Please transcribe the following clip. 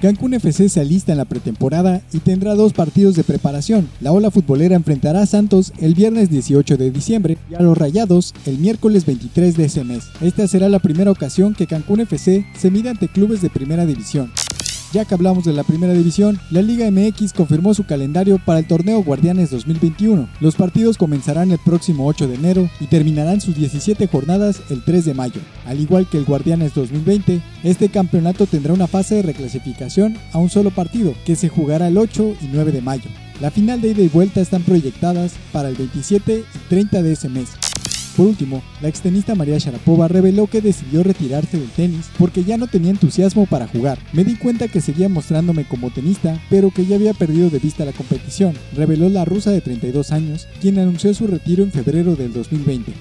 Cancún FC se alista en la pretemporada y tendrá dos partidos de preparación. La ola futbolera enfrentará a Santos el viernes 18 de diciembre y a los Rayados el miércoles 23 de ese mes. Esta será la primera ocasión que Cancún FC se mida ante clubes de primera división. Ya que hablamos de la primera división, la Liga MX confirmó su calendario para el torneo Guardianes 2021. Los partidos comenzarán el próximo 8 de enero y terminarán sus 17 jornadas el 3 de mayo. Al igual que el Guardianes 2020, este campeonato tendrá una fase de reclasificación a un solo partido, que se jugará el 8 y 9 de mayo. La final de ida y vuelta están proyectadas para el 27 y 30 de ese mes. Por último, la extenista María Sharapova reveló que decidió retirarse del tenis porque ya no tenía entusiasmo para jugar. Me di cuenta que seguía mostrándome como tenista, pero que ya había perdido de vista la competición, reveló la rusa de 32 años, quien anunció su retiro en febrero del 2020.